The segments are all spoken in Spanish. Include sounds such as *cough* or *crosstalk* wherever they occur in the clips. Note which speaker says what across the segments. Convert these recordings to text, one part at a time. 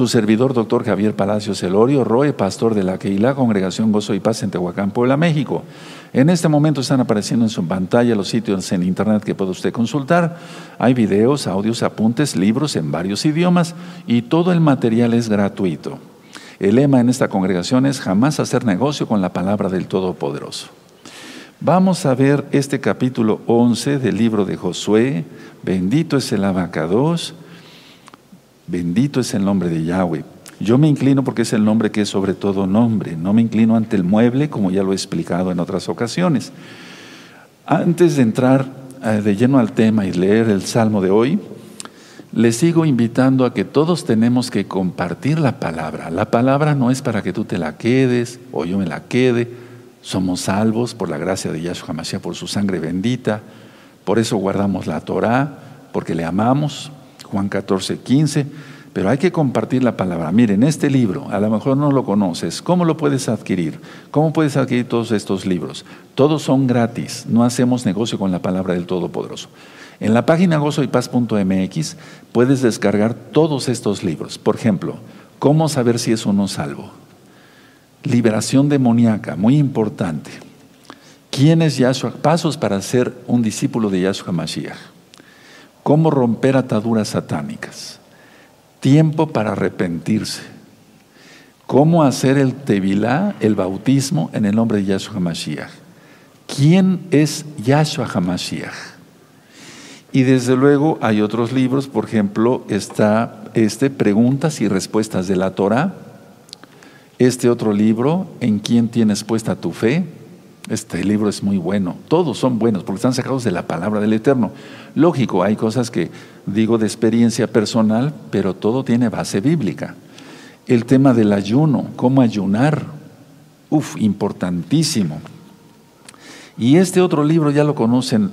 Speaker 1: Su servidor, doctor Javier Palacios Elorio, Roe, pastor de la Keilah, Congregación Gozo y Paz en Tehuacán, Puebla, México. En este momento están apareciendo en su pantalla los sitios en internet que puede usted consultar. Hay videos, audios, apuntes, libros en varios idiomas y todo el material es gratuito. El lema en esta congregación es jamás hacer negocio con la palabra del Todopoderoso. Vamos a ver este capítulo 11 del libro de Josué. Bendito es el abacados, bendito es el nombre de Yahweh. Yo me inclino porque es el nombre que es sobre todo nombre. No me inclino ante el mueble, como ya lo he explicado en otras ocasiones. Antes de entrar eh, de lleno al tema y leer el salmo de hoy, les sigo invitando a que todos tenemos que compartir la palabra. La palabra no es para que tú te la quedes o yo me la quede. Somos salvos por la gracia de Yahshua Mashiach, por su sangre bendita. Por eso guardamos la Torah, porque le amamos. Juan 14, 15. Pero hay que compartir la palabra. Miren, este libro, a lo mejor no lo conoces. ¿Cómo lo puedes adquirir? ¿Cómo puedes adquirir todos estos libros? Todos son gratis. No hacemos negocio con la palabra del Todopoderoso. En la página gozoypaz.mx puedes descargar todos estos libros. Por ejemplo, ¿Cómo saber si es uno salvo? Liberación demoníaca, muy importante. ¿Quién es Yahshua? Pasos para ser un discípulo de Yahshua Mashiach. ¿Cómo romper ataduras satánicas? Tiempo para arrepentirse. ¿Cómo hacer el tevilá, el bautismo, en el nombre de Yahshua Mashiach? ¿Quién es Yahshua HaMashiach? Y desde luego hay otros libros, por ejemplo, está este Preguntas y Respuestas de la Torah, este otro libro, En quién tienes puesta tu fe. Este libro es muy bueno, todos son buenos porque están sacados de la palabra del Eterno. Lógico, hay cosas que digo de experiencia personal, pero todo tiene base bíblica. El tema del ayuno, cómo ayunar, uff, importantísimo. Y este otro libro ya lo conocen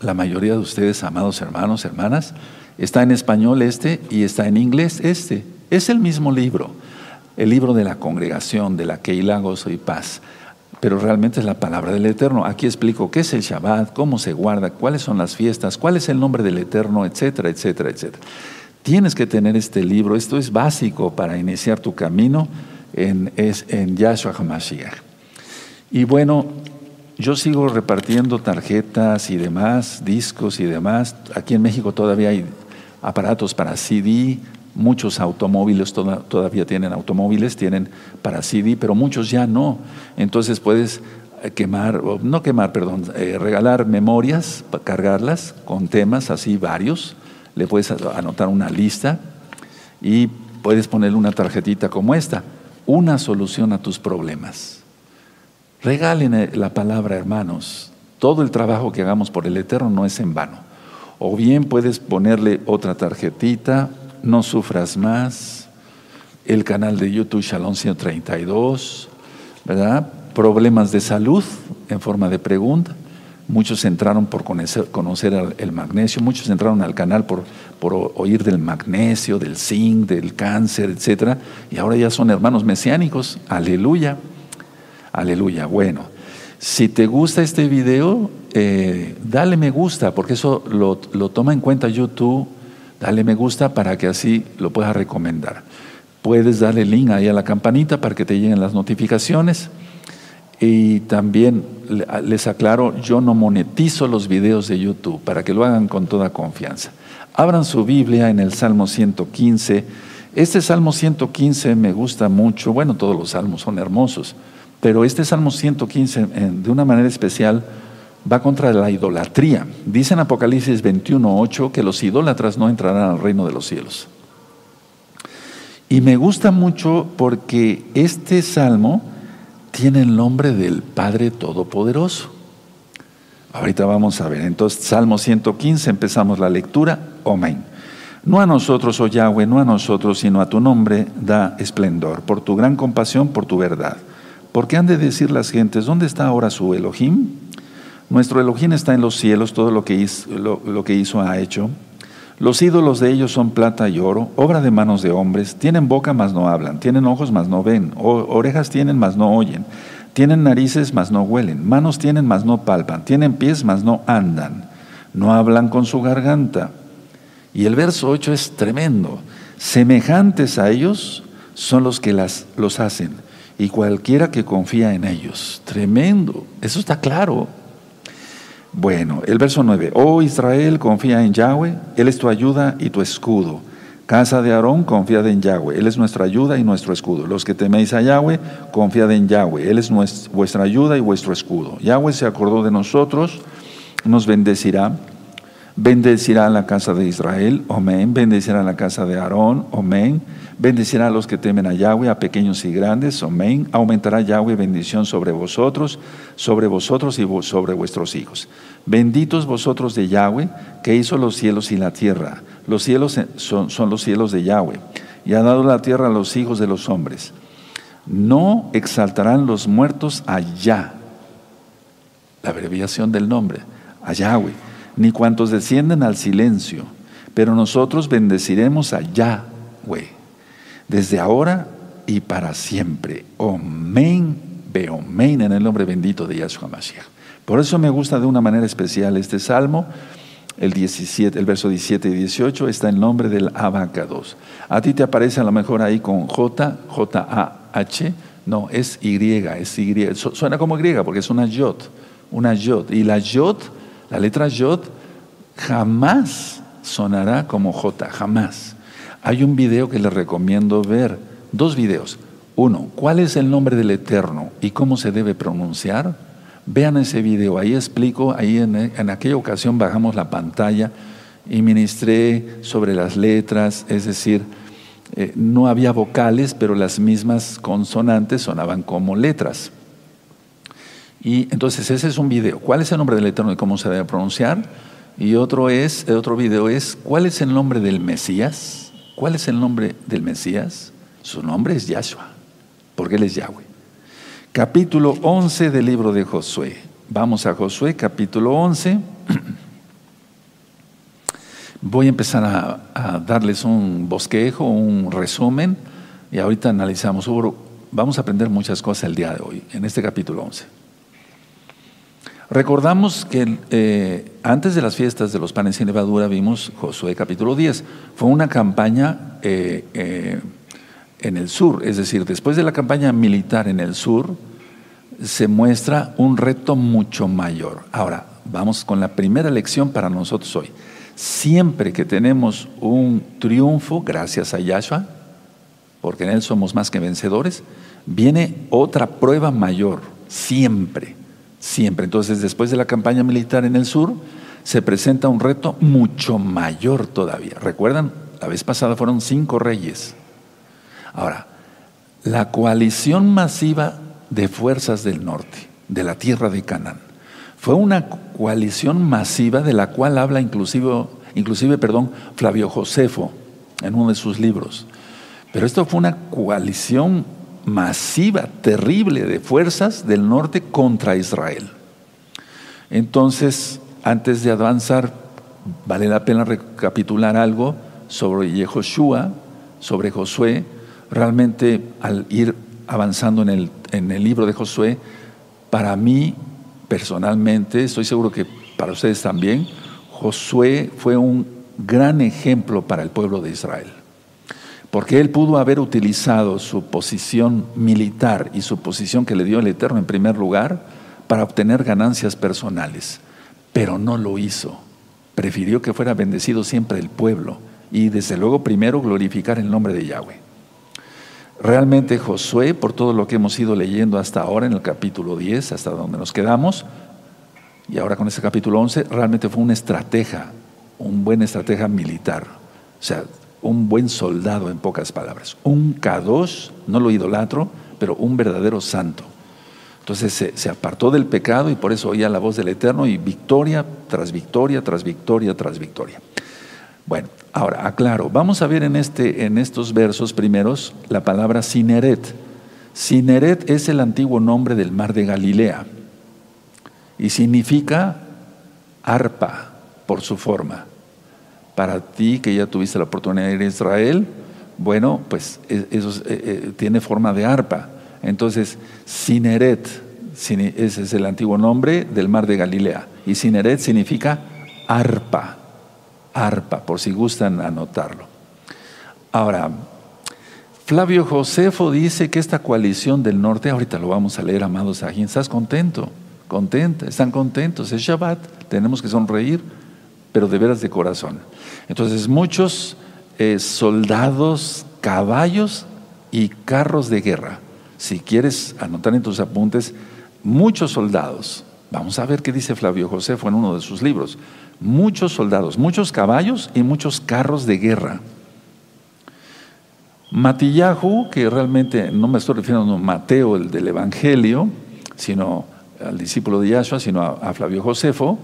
Speaker 1: la mayoría de ustedes, amados hermanos, hermanas, está en español este y está en inglés este. Es el mismo libro, el libro de la congregación, de la Keilah, Gozo y Paz. Pero realmente es la palabra del Eterno. Aquí explico qué es el Shabbat, cómo se guarda, cuáles son las fiestas, cuál es el nombre del Eterno, etcétera, etcétera, etcétera. Tienes que tener este libro. Esto es básico para iniciar tu camino en, en Yahshua HaMashiach. Y bueno, yo sigo repartiendo tarjetas y demás, discos y demás. Aquí en México todavía hay aparatos para CD, muchos automóviles todavía tienen automóviles, tienen para CD, pero muchos ya no. Entonces puedes eh, quemar, no quemar, perdón, eh, regalar memorias, cargarlas con temas así varios. Le puedes anotar una lista y puedes ponerle una tarjetita como esta, una solución a tus problemas. Regalen eh, la palabra, hermanos. Todo el trabajo que hagamos por el Eterno no es en vano. O bien puedes ponerle otra tarjetita, no sufras más, el canal de YouTube Shalom 132, ¿verdad? Problemas de salud en forma de pregunta. Muchos entraron por conocer, el magnesio, muchos entraron al canal por, por oír del magnesio, del zinc, del cáncer, etc. Y ahora ya son hermanos mesiánicos. Aleluya. Aleluya. Bueno, si te gusta este video, eh, dale me gusta, porque eso lo, toma en cuenta YouTube. Dale me gusta para que así lo puedas recomendar. Puedes darle link ahí a la campanita para que te lleguen las notificaciones. Y también les aclaro, yo no monetizo los videos de YouTube para que lo hagan con toda confianza. Abran su Biblia en el Salmo 115. Este Salmo 115 me gusta mucho. Bueno, todos los salmos son hermosos. Pero este Salmo 115, de una manera especial, va contra la idolatría. Dice en Apocalipsis 21.8 que los idólatras no entrarán al reino de los cielos. Y me gusta mucho porque este salmo tiene el nombre del Padre Todopoderoso. Ahorita vamos a ver. Entonces, Salmo 115, empezamos la lectura. Amén. No a nosotros, oh Yahweh, no a nosotros, sino a tu nombre da esplendor, por tu gran compasión, por tu verdad. Porque han de decir las gentes, ¿dónde está ahora su Elohim? Nuestro Elohim está en los cielos, todo lo que hizo, ha hecho. Los ídolos de ellos son plata y oro, obra de manos de hombres. Tienen boca, mas no hablan. Tienen ojos, mas no ven. orejas tienen, mas no oyen. Tienen narices, mas no huelen. Manos tienen, mas no palpan. Tienen pies, mas no andan. No hablan con su garganta. Y el verso 8 es tremendo. Semejantes a ellos son los que las, los hacen y cualquiera que confía en ellos. Tremendo. Eso está claro. Bueno, el verso 9. Oh Israel, confía en Yahweh, Él es tu ayuda y tu escudo. Casa de Aarón, confiad en Yahweh, Él es nuestra ayuda y nuestro escudo. Los que teméis a Yahweh, confiad en Yahweh, Él es vuestra ayuda y vuestro escudo. Yahweh se acordó de nosotros, nos bendecirá Bendecirá la casa de Israel, amén. Bendecirá la casa de Aarón, amén. Bendecirá a los que temen a Yahweh, a pequeños y grandes, amén. Aumentará Yahweh bendición sobre vosotros, sobre vosotros y sobre vuestros hijos. Benditos vosotros de Yahweh, que hizo los cielos y la tierra. Los cielos son, son los cielos de Yahweh, y ha dado la tierra a los hijos de los hombres. No exaltarán los muertos allá, la abreviación del nombre, a Yahweh ni cuantos descienden al silencio, pero nosotros bendeciremos a Yahweh, desde ahora y para siempre. Amén, amén en el nombre bendito de Yahshua Mashiach. Por eso me gusta de una manera especial este salmo. El, 17, el verso 17 y 18 está el nombre del abacados. A ti te aparece a lo mejor ahí con J, J-A-H. No, es Y, es Y. Suena como Y porque es una Yot, una Yot. Y la Yot la letra Yod jamás sonará como J, jamás. Hay un video que les recomiendo ver, dos videos. Uno, ¿cuál es el nombre del Eterno y cómo se debe pronunciar? Vean ese video, ahí explico, ahí en, aquella ocasión bajamos la pantalla y ministré sobre las letras, es decir, eh, no había vocales, pero las mismas consonantes sonaban como letras. Y entonces ese es un video. ¿Cuál es el nombre del Eterno y cómo se debe pronunciar? Y otro es, otro video es, ¿cuál es el nombre del Mesías? ¿Cuál es el nombre del Mesías? Su nombre es Yahshua, porque él es Yahweh. Capítulo 11 del libro de Josué. Vamos a Josué, capítulo 11. *clears throat* Voy a empezar a, a darles un bosquejo, un resumen, y ahorita analizamos. Vamos a aprender muchas cosas el día de hoy, en este capítulo 11. Recordamos que eh, antes de las fiestas de los panes sin levadura vimos Josué capítulo 10. Fue una campaña eh, eh, en el sur, es decir, después de la campaña militar en el sur, se muestra un reto mucho mayor. Ahora, vamos con la primera lección para nosotros hoy. Siempre que tenemos un triunfo, gracias a Yahshua, porque en Él somos más que vencedores, viene otra prueba mayor, siempre. Siempre. Entonces, después de la campaña militar en el sur, se presenta un reto mucho mayor todavía. ¿Recuerdan? La vez pasada fueron cinco reyes. Ahora, la coalición masiva de fuerzas del norte, de la tierra de Canaán, fue una coalición masiva de la cual habla inclusive, inclusive perdón, Flavio Josefo en uno de sus libros. Pero esto fue una coalición masiva, terrible de fuerzas del norte contra Israel. Entonces, antes de avanzar, vale la pena recapitular algo sobre Yehoshua, sobre Josué. Realmente, al ir avanzando en el, en el libro de Josué, para mí, personalmente, estoy seguro que para ustedes también, Josué fue un gran ejemplo para el pueblo de Israel porque él pudo haber utilizado su posición militar y su posición que le dio el Eterno en primer lugar para obtener ganancias personales, pero no lo hizo. Prefirió que fuera bendecido siempre el pueblo y desde luego primero glorificar el nombre de Yahweh. Realmente Josué, por todo lo que hemos ido leyendo hasta ahora en el capítulo 10, hasta donde nos quedamos, y ahora con este capítulo 11, realmente fue un estratega, un buen estratega militar. O sea, un buen soldado en pocas palabras, un kadosh, no lo idolatro, pero un verdadero santo. Entonces se, apartó del pecado y por eso oía la voz del Eterno y victoria tras victoria, tras victoria, tras victoria. Bueno, ahora aclaro, vamos a ver en, este, en estos versos primeros la palabra Sineret. Sineret es el antiguo nombre del mar de Galilea y significa arpa por su forma. Para ti que ya tuviste la oportunidad de ir a Israel, bueno, pues e, eso eh, eh, tiene forma de arpa. Entonces, Sineret, ese es el antiguo nombre del mar de Galilea. Y Sineret significa arpa, arpa, por si gustan anotarlo. Ahora, Flavio Josefo dice que esta coalición del norte, ahorita lo vamos a leer, amados aquí, ¿estás contento? Contenta, están contentos, es Shabbat, tenemos que sonreír, pero de veras de corazón. Entonces, muchos eh, soldados, caballos y carros de guerra. Si quieres anotar en tus apuntes, muchos soldados. Vamos a ver qué dice Flavio Josefo en uno de sus libros. Muchos soldados, muchos caballos y muchos carros de guerra. Matillahu, que realmente no me estoy refiriendo a Mateo, el del Evangelio, sino al discípulo de Yahshua, sino a, Flavio Josefo,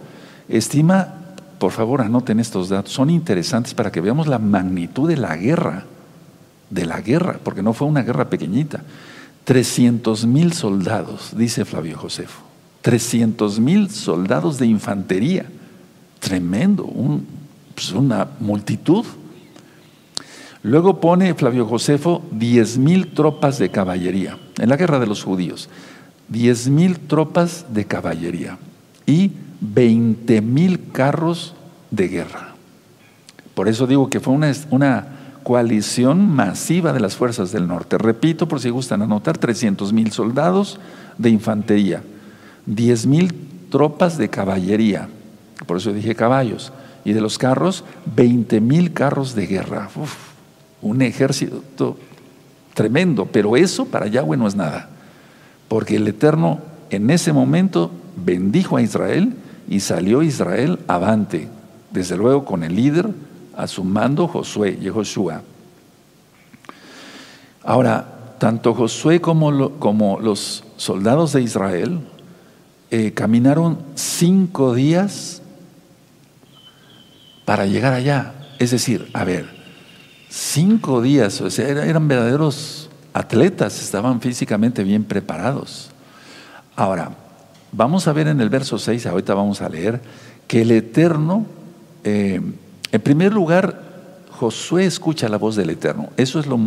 Speaker 1: estima, por favor anoten estos datos, son interesantes para que veamos la magnitud de la guerra, de la guerra, porque no fue una guerra pequeñita. 300 mil soldados, dice Flavio Josefo. 300 mil soldados de infantería. Tremendo, pues una multitud. Luego pone Flavio Josefo 10 mil tropas de caballería en la guerra de los judíos. 10 mil tropas de caballería y 20 mil carros de guerra. Por eso digo que fue una, una coalición masiva de las fuerzas del norte. Repito, por si gustan anotar, 300 mil soldados de infantería, 10 mil tropas de caballería, por eso dije caballos, y de los carros, 20 mil carros de guerra un ejército tremendo, pero eso para Yahweh no es nada, porque el Eterno en ese momento bendijo a Israel y salió Israel avante, desde luego con el líder a su mando Josué, Yehoshua. Ahora, tanto Josué como, como los soldados de Israel eh, caminaron cinco días para llegar allá. Es decir, a ver, cinco días, eran verdaderos atletas, estaban físicamente bien preparados. Ahora, vamos a ver en el verso 6, ahorita vamos a leer, que el Eterno, eh, en primer lugar, Josué escucha la voz del Eterno. Eso es lo,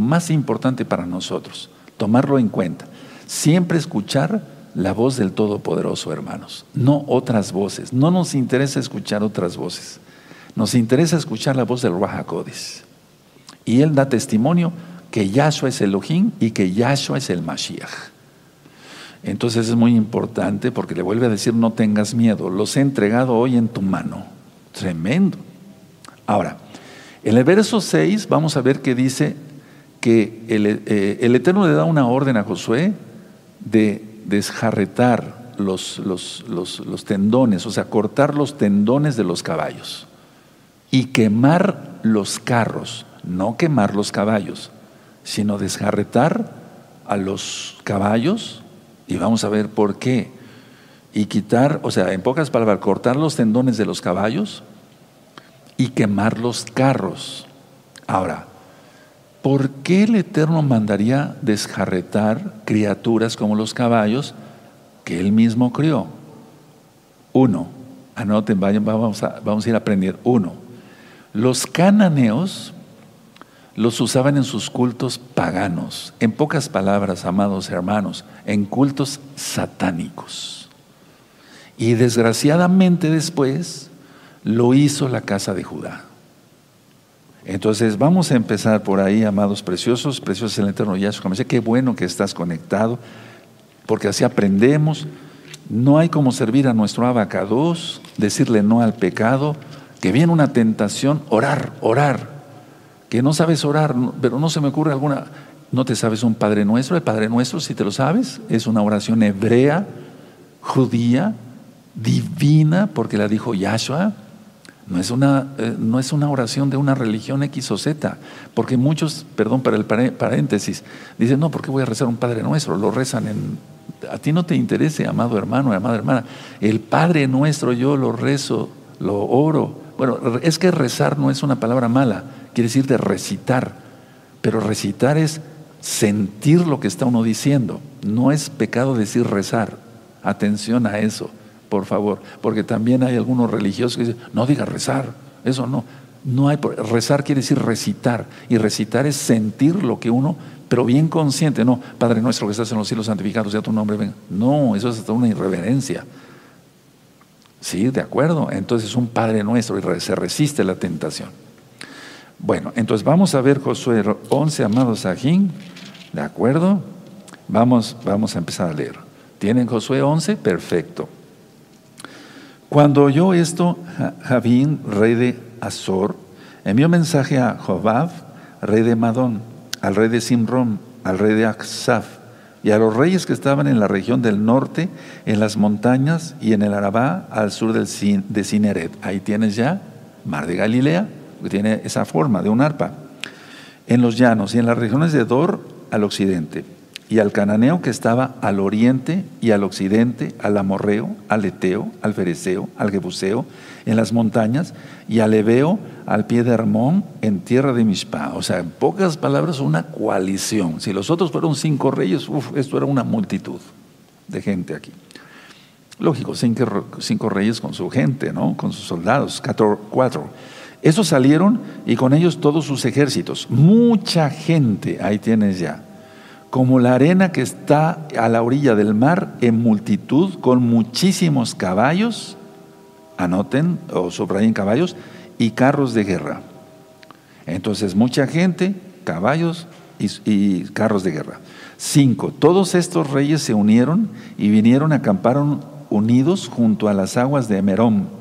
Speaker 1: más importante para nosotros, tomarlo en cuenta. Siempre escuchar la voz del Todopoderoso, hermanos, no otras voces. No nos interesa escuchar otras voces. Nos interesa escuchar la voz del Rahakodis. Y él da testimonio que Yahshua es Elohim y que Yahshua es el Mashiach. Entonces es muy importante porque le vuelve a decir, no tengas miedo, los he entregado hoy en tu mano. Tremendo. Ahora, en el verso 6 vamos a ver que dice que el, eh, Eterno le da una orden a Josué de desjarretar los, los, los tendones, o sea, cortar los tendones de los caballos y quemar los carros no quemar los caballos, sino desjarretar a los caballos, y vamos a ver por qué, y quitar, o sea, en pocas palabras, cortar los tendones de los caballos y quemar los carros. Ahora, ¿por qué el Eterno mandaría desjarretar criaturas como los caballos que Él mismo crió? Uno, anoten, vayan, vamos a, vamos a ir a aprender. Uno, los cananeos los usaban en sus cultos paganos, en pocas palabras, amados hermanos, en cultos satánicos. Y desgraciadamente después lo hizo la casa de Judá. Entonces vamos a empezar por ahí, amados preciosos, preciosos el eterno Yahshua. Qué bueno que estás conectado, porque así aprendemos. No hay como servir a nuestro abacados, decirle no al pecado, que viene una tentación, orar, orar, que no sabes orar, pero no se me ocurre alguna, no te sabes un Padre Nuestro, el Padre Nuestro, si te lo sabes, es una oración hebrea, judía, divina, porque la dijo Yahshua. No es, una, eh, no es una oración de una religión X o Z, porque muchos, perdón para el paréntesis, dicen, no, ¿por qué voy a rezar un Padre Nuestro? Lo rezan en... A ti no te interese, amado hermano, amada hermana. El Padre Nuestro yo lo rezo, lo oro. Bueno, es que rezar no es una palabra mala, quiere decir de recitar, pero recitar es sentir lo que está uno diciendo, no es pecado decir rezar. Atención a eso, por favor, porque también hay algunos religiosos que dicen, no diga rezar, eso no. No hay rezar quiere decir recitar y recitar es sentir lo que uno, pero bien consciente, no, Padre nuestro que estás en los cielos santificados sea tu nombre venga. No, eso es hasta una irreverencia. Sí, de acuerdo. Entonces un Padre nuestro y se resiste la tentación. Bueno, entonces vamos a ver Josué 11, amados Sajín. ¿De acuerdo? Vamos, vamos a empezar a leer. ¿Tienen Josué 11? Perfecto. Cuando oyó esto, Javín, rey de Azor, envió mensaje a Jobab, rey de Madón, al rey de Simrón, al rey de Aksaf, y a los reyes que estaban en la región del norte, en las montañas y en el Arabá, al sur de Cineret. Ahí tienes ya Mar de Galilea, que tiene esa forma de un arpa. En los llanos y en las regiones de Dor, al occidente y al cananeo que estaba al oriente y al occidente, al amorreo, al eteo, al fereceo, al jebuseo, en las montañas, y al ebeo, al pie de Hermón, en tierra de Mishpa. O sea, en pocas palabras, una coalición. Si los otros fueron cinco reyes, esto era una multitud de gente aquí. Lógico, cinco, reyes con su gente, ¿no? Con sus soldados, cuatro. Esos salieron y con ellos todos sus ejércitos. Mucha gente, ahí tienes ya como la arena que está a la orilla del mar en multitud, con muchísimos caballos, anoten o subrayen caballos, y carros de guerra. Entonces, mucha gente, caballos y, carros de guerra. Cinco, todos estos reyes se unieron y vinieron, acamparon unidos junto a las aguas de Merón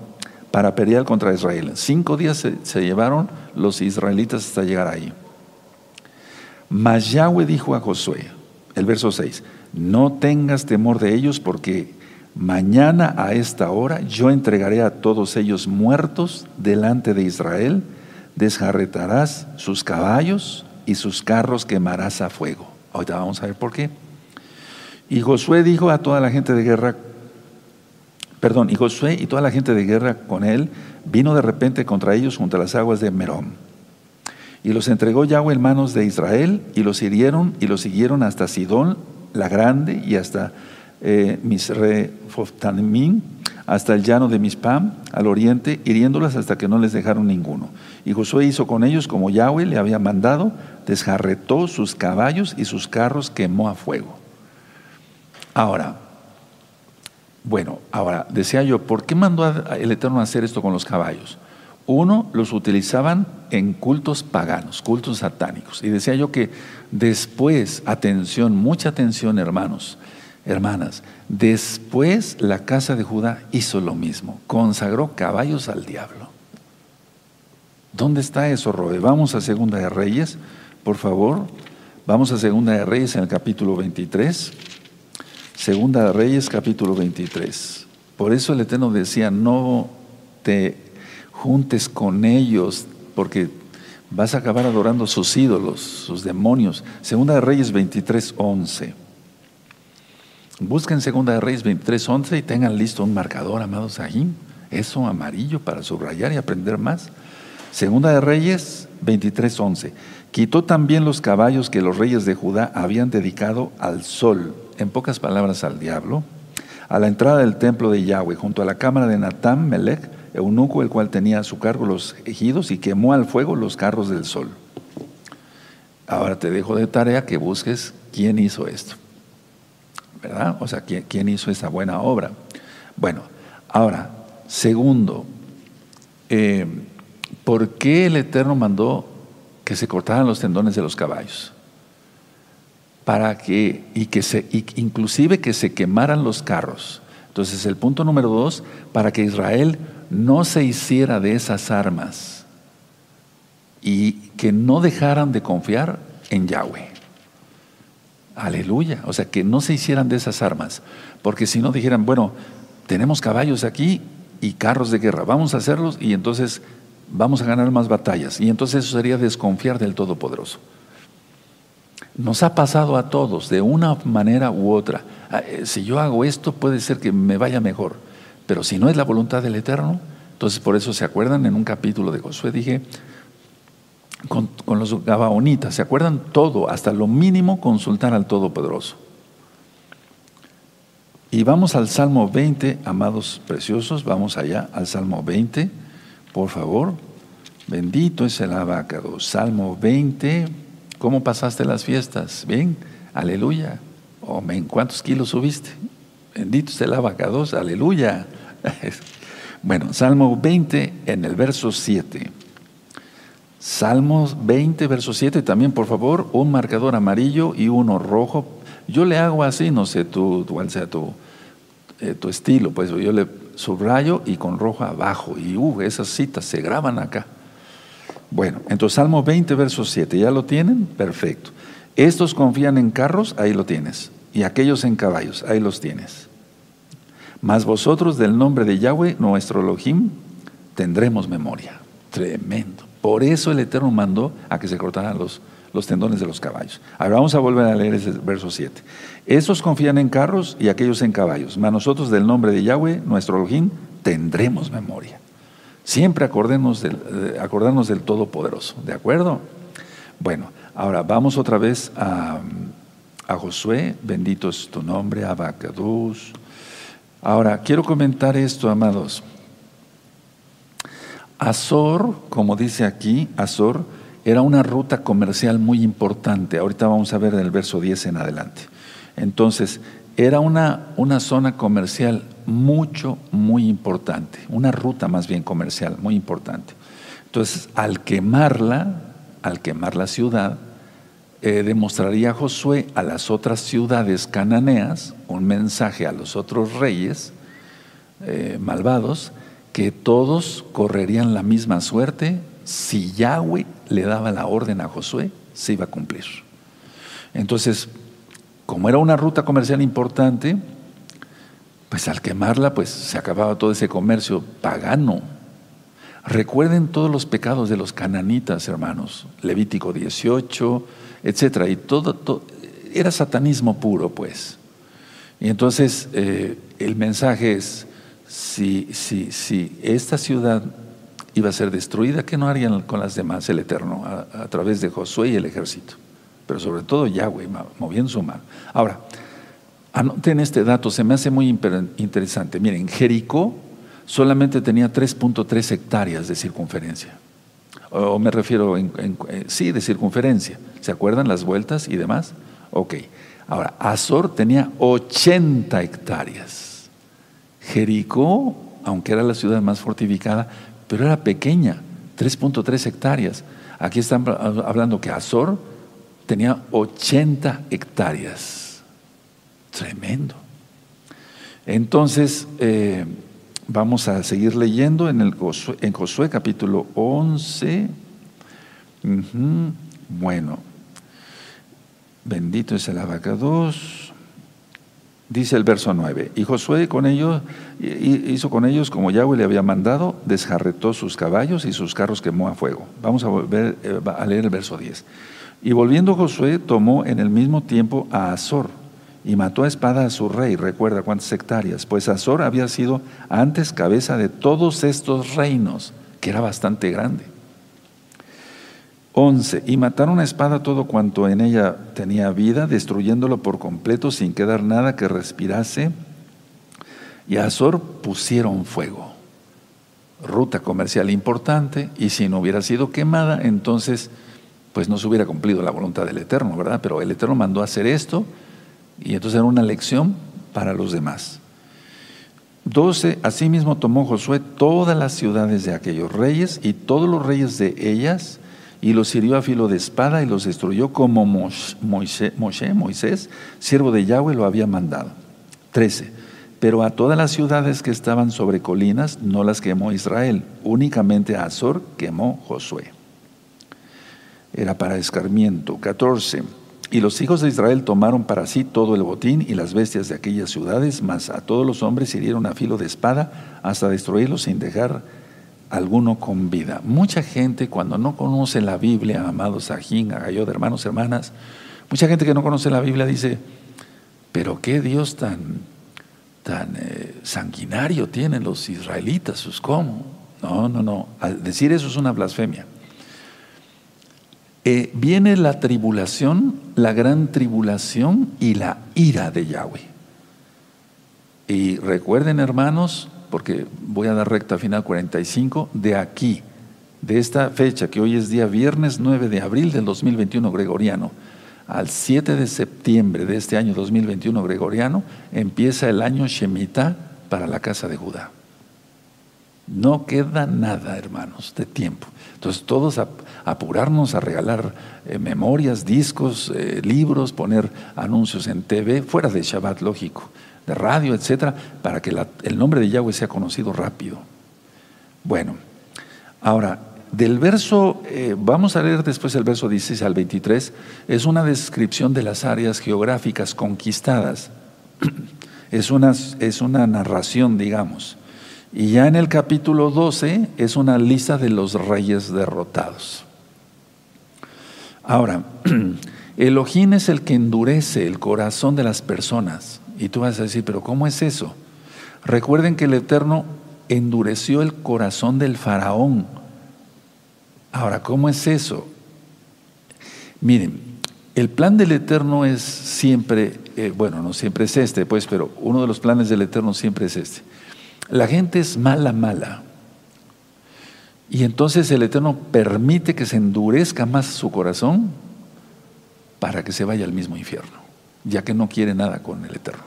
Speaker 1: para pelear contra Israel. Cinco días se llevaron los israelitas hasta llegar ahí. Mas Yahweh dijo a Josué, el verso 6, no tengas temor de ellos porque mañana a esta hora yo entregaré a todos ellos muertos delante de Israel, desjarretarás sus caballos y sus carros quemarás a fuego. Ahorita vamos a ver por qué. Y Josué dijo a toda la gente de guerra, perdón, y Josué y toda la gente de guerra con él vino de repente contra ellos junto a las aguas de Merón. Y los entregó Yahweh en manos de Israel, y los hirieron y los siguieron hasta Sidón, la grande, y hasta eh, hasta el llano de Mispam, al oriente, hiriéndolas hasta que no les dejaron ninguno. Y Josué hizo con ellos como Yahweh le había mandado, desjarretó sus caballos y sus carros quemó a fuego. Ahora, bueno, ahora decía yo, ¿por qué mandó el Eterno a hacer esto con los caballos? Uno, los utilizaban en cultos paganos, cultos satánicos. Y decía yo que después, atención, mucha atención hermanos, hermanas, después la casa de Judá hizo lo mismo, consagró caballos al diablo. ¿Dónde está eso, Robe? Vamos a Segunda de Reyes, por favor. Vamos a Segunda de Reyes en el capítulo 23. Segunda de Reyes, capítulo 23. Por eso el Eterno decía, no te juntes con ellos, porque vas a acabar adorando sus ídolos, sus demonios. Segunda de Reyes 23, 11. Busquen Segunda de Reyes 23, 11 y tengan listo un marcador, amados ahí. Eso amarillo para subrayar y aprender más. Segunda de Reyes 23, 11. Quitó también los caballos que los reyes de Judá habían dedicado al sol, en pocas palabras al diablo, a la entrada del templo de Yahweh, junto a la cámara de Natán Melech, eunuco, el cual tenía a su cargo los ejidos y quemó al fuego los carros del sol. Ahora te dejo de tarea que busques quién hizo esto. ¿Verdad? O sea, quién, hizo esa buena obra. Bueno, ahora, segundo, eh, ¿por qué el Eterno mandó que se cortaran los tendones de los caballos? Para que, y que se, inclusive que se quemaran los carros. Entonces, el punto número dos, para que Israel no se hiciera de esas armas y que no dejaran de confiar en Yahweh. Aleluya. O sea, que no se hicieran de esas armas. Porque si no dijeran, bueno, tenemos caballos aquí y carros de guerra, vamos a hacerlos y entonces vamos a ganar más batallas. Y entonces eso sería desconfiar del Todopoderoso. Nos ha pasado a todos de una manera u otra. Ah, eh, si yo hago esto, puede ser que me vaya mejor. Pero si no es la voluntad del Eterno, entonces por eso se acuerdan en un capítulo de Josué, dije, con, los Gabaonitas, ¿se acuerdan todo? Hasta lo mínimo consultar al Todopoderoso. Y vamos al Salmo 20, amados preciosos, vamos allá al Salmo 20, por favor. Bendito es el abacado. Salmo 20, ¿cómo pasaste las fiestas? Bien, aleluya. Amén. ¿Cuántos kilos subiste? Bendito es el abacados, aleluya. *laughs* Bueno, Salmo 20 en el verso 7. Salmos 20, verso 7, también por favor, un marcador amarillo y uno rojo. Yo le hago así, no sé tú, cuál sea tu, eh, tu estilo, pues yo le subrayo y con rojo abajo. Y uh, esas citas se graban acá. Bueno, entonces Salmo 20, verso 7, ¿ya lo tienen? Perfecto. Estos confían en carros, ahí lo tienes. Y aquellos en caballos, ahí los tienes. Mas vosotros del nombre de Yahweh, nuestro Elohim, tendremos memoria. Tremendo. Por eso el Eterno mandó a que se cortaran los, los tendones de los caballos. Ahora vamos a volver a leer ese verso 7. Estos confían en carros y aquellos en caballos. Mas nosotros del nombre de Yahweh, nuestro Elohim, tendremos memoria. Siempre del, eh, acordarnos del Todopoderoso. ¿De acuerdo? Bueno, ahora vamos otra vez a, a Josué. Bendito es tu nombre, Abacadús. Ahora, quiero comentar esto, amados. Azor, como dice aquí, Azor era una ruta comercial muy importante. Ahorita vamos a ver en el verso 10 en adelante. Entonces, era una, una zona comercial mucho, muy importante, una ruta más bien comercial muy importante. Entonces, al quemarla, al quemar la ciudad, eh, demostraría Josué a las otras ciudades cananeas un mensaje a los otros reyes eh, malvados que todos correrían la misma suerte si Yahweh le daba la orden a Josué, se iba a cumplir. Entonces, como era una ruta comercial importante, pues al quemarla, pues se acababa todo ese comercio pagano. Recuerden todos los pecados de los cananitas, hermanos, Levítico 18, etcétera, y todo, era satanismo puro, pues. Y entonces eh, el mensaje es, si, si, si esta ciudad iba a ser destruida, ¿qué no harían con las demás el Eterno a, través de Josué y el ejército? Pero sobre todo Yahweh moviendo su mano. Ahora, anoten este dato, se me hace muy interesante. Miren, Jericó solamente tenía 3.3 hectáreas de circunferencia. O me refiero, en, eh, sí, de circunferencia. ¿Se acuerdan las vueltas y demás? Ok. Ahora, Azor tenía 80 hectáreas. Jericó, aunque era la ciudad más fortificada, pero era pequeña, 3.3 hectáreas. Aquí están hablando que Azor tenía 80 hectáreas. Tremendo. Entonces, eh, vamos a seguir leyendo en, el en Josué capítulo 11. Bueno, bendito es el abacados. Dice el verso 9, y Josué con ellos, hizo con ellos como Yahweh le había mandado, desjarretó sus caballos y sus carros quemó a fuego. Vamos a volver eh, a leer el verso 10. Y volviendo Josué tomó en el mismo tiempo a Azor y mató a espada a su rey. Recuerda cuántas hectáreas. Pues Azor había sido antes cabeza de todos estos reinos, que era bastante grande. 11. Y mataron a espada todo cuanto en ella tenía vida, destruyéndolo por completo sin quedar nada que respirase. Y a Azor pusieron fuego. Ruta comercial importante, y si no hubiera sido quemada, entonces pues no se hubiera cumplido la voluntad del Eterno, ¿verdad? Pero el Eterno mandó hacer esto, y entonces era una lección para los demás. 12. Asimismo tomó Josué todas las ciudades de aquellos reyes y todos los reyes de ellas, y los hirió a filo de espada y los destruyó como Moisés, Moisés, siervo de Yahweh, lo había mandado. 13. Pero a todas las ciudades que estaban sobre colinas no las quemó Israel, únicamente a Azor quemó Josué. Era para escarmiento. 14. Y los hijos de Israel tomaron para sí todo el botín y las bestias de aquellas ciudades, mas a todos los hombres hirieron a filo de espada hasta destruirlos sin dejar alguno con vida. Mucha gente cuando no conoce la Biblia, amados Ajín, Agayod, hermanos, hermanas, mucha gente que no conoce la Biblia dice, pero qué Dios tan, tan eh, sanguinario tienen los israelitas, sus cómo. No, no, no. decir eso es una blasfemia. Eh, viene la tribulación, la gran tribulación y la ira de Yahweh. Y recuerden, hermanos, porque voy a dar recta final 45, de aquí, de esta fecha, que hoy es día viernes 9 de abril del 2021 gregoriano, al 7 de septiembre de este año 2021 gregoriano, empieza el año Shemitah para la casa de Judá. No queda nada, hermanos, de tiempo. Entonces, todos apurarnos a regalar eh, memorias, discos, eh, libros, poner anuncios en TV, fuera de Shabbat, lógico, de radio, etcétera, para que el nombre de Yahweh sea conocido rápido. Bueno, ahora, del verso, eh, vamos a leer después el verso 16 al 23, es una descripción de las áreas geográficas conquistadas. *clears throat* Es una, es una narración, digamos. Y ya en el capítulo 12 es una lista de los reyes derrotados. Ahora, *clears throat* Elohim es el que endurece el corazón de las personas. Y tú vas a decir, pero ¿cómo es eso? Recuerden que el Eterno endureció el corazón del faraón Ahora, ¿cómo es eso? Miren, el plan del Eterno es siempre, eh, bueno, no siempre es este, pues, pero uno de los planes del Eterno siempre es este. La gente es mala, mala. Y entonces el Eterno permite que se endurezca más su corazón para que se vaya al mismo infierno, ya que no quiere nada con el Eterno.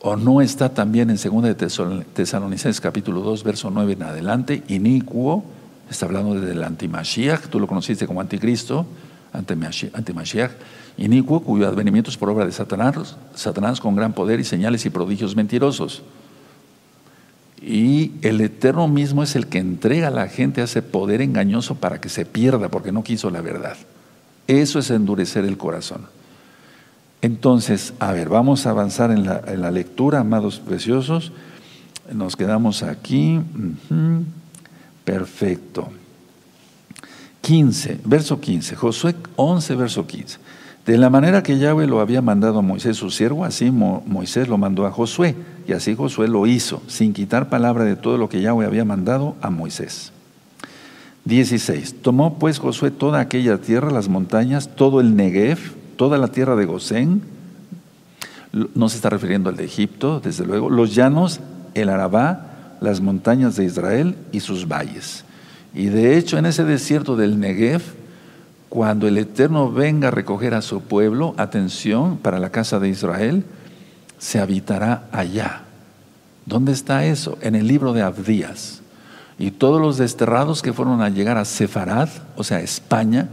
Speaker 1: O no está también en 2 de Tesalonicenses capítulo 2, verso 9 en adelante, inicuo, Está hablando del antimashiach, tú lo conociste como anticristo, antimashiach, inicuo, cuyo advenimiento es por obra de Satanás, Satanás con gran poder y señales y prodigios mentirosos. Y el Eterno mismo es el que entrega a la gente ese poder engañoso para que se pierda porque no quiso la verdad. Eso es endurecer el corazón. Entonces, a ver, vamos a avanzar en la, lectura, amados preciosos. Nos quedamos aquí. Perfecto. 15, verso 15, Josué 11, verso 15. De la manera que Yahweh lo había mandado a Moisés su siervo, así Moisés lo mandó a Josué, y así Josué lo hizo, sin quitar palabra de todo lo que Yahweh había mandado a Moisés. 16. Tomó pues Josué toda aquella tierra, las montañas, todo el Negev, toda la tierra de Gosén, no se está refiriendo al de Egipto, desde luego, los llanos, el Arabá, las montañas de Israel y sus valles. Y de hecho en ese desierto del Negev, cuando el Eterno venga a recoger a su pueblo, atención, para la casa de Israel, se habitará allá. ¿Dónde está eso? En el libro de Abdías. Y todos los desterrados que fueron a llegar a Sefarad, o sea, España,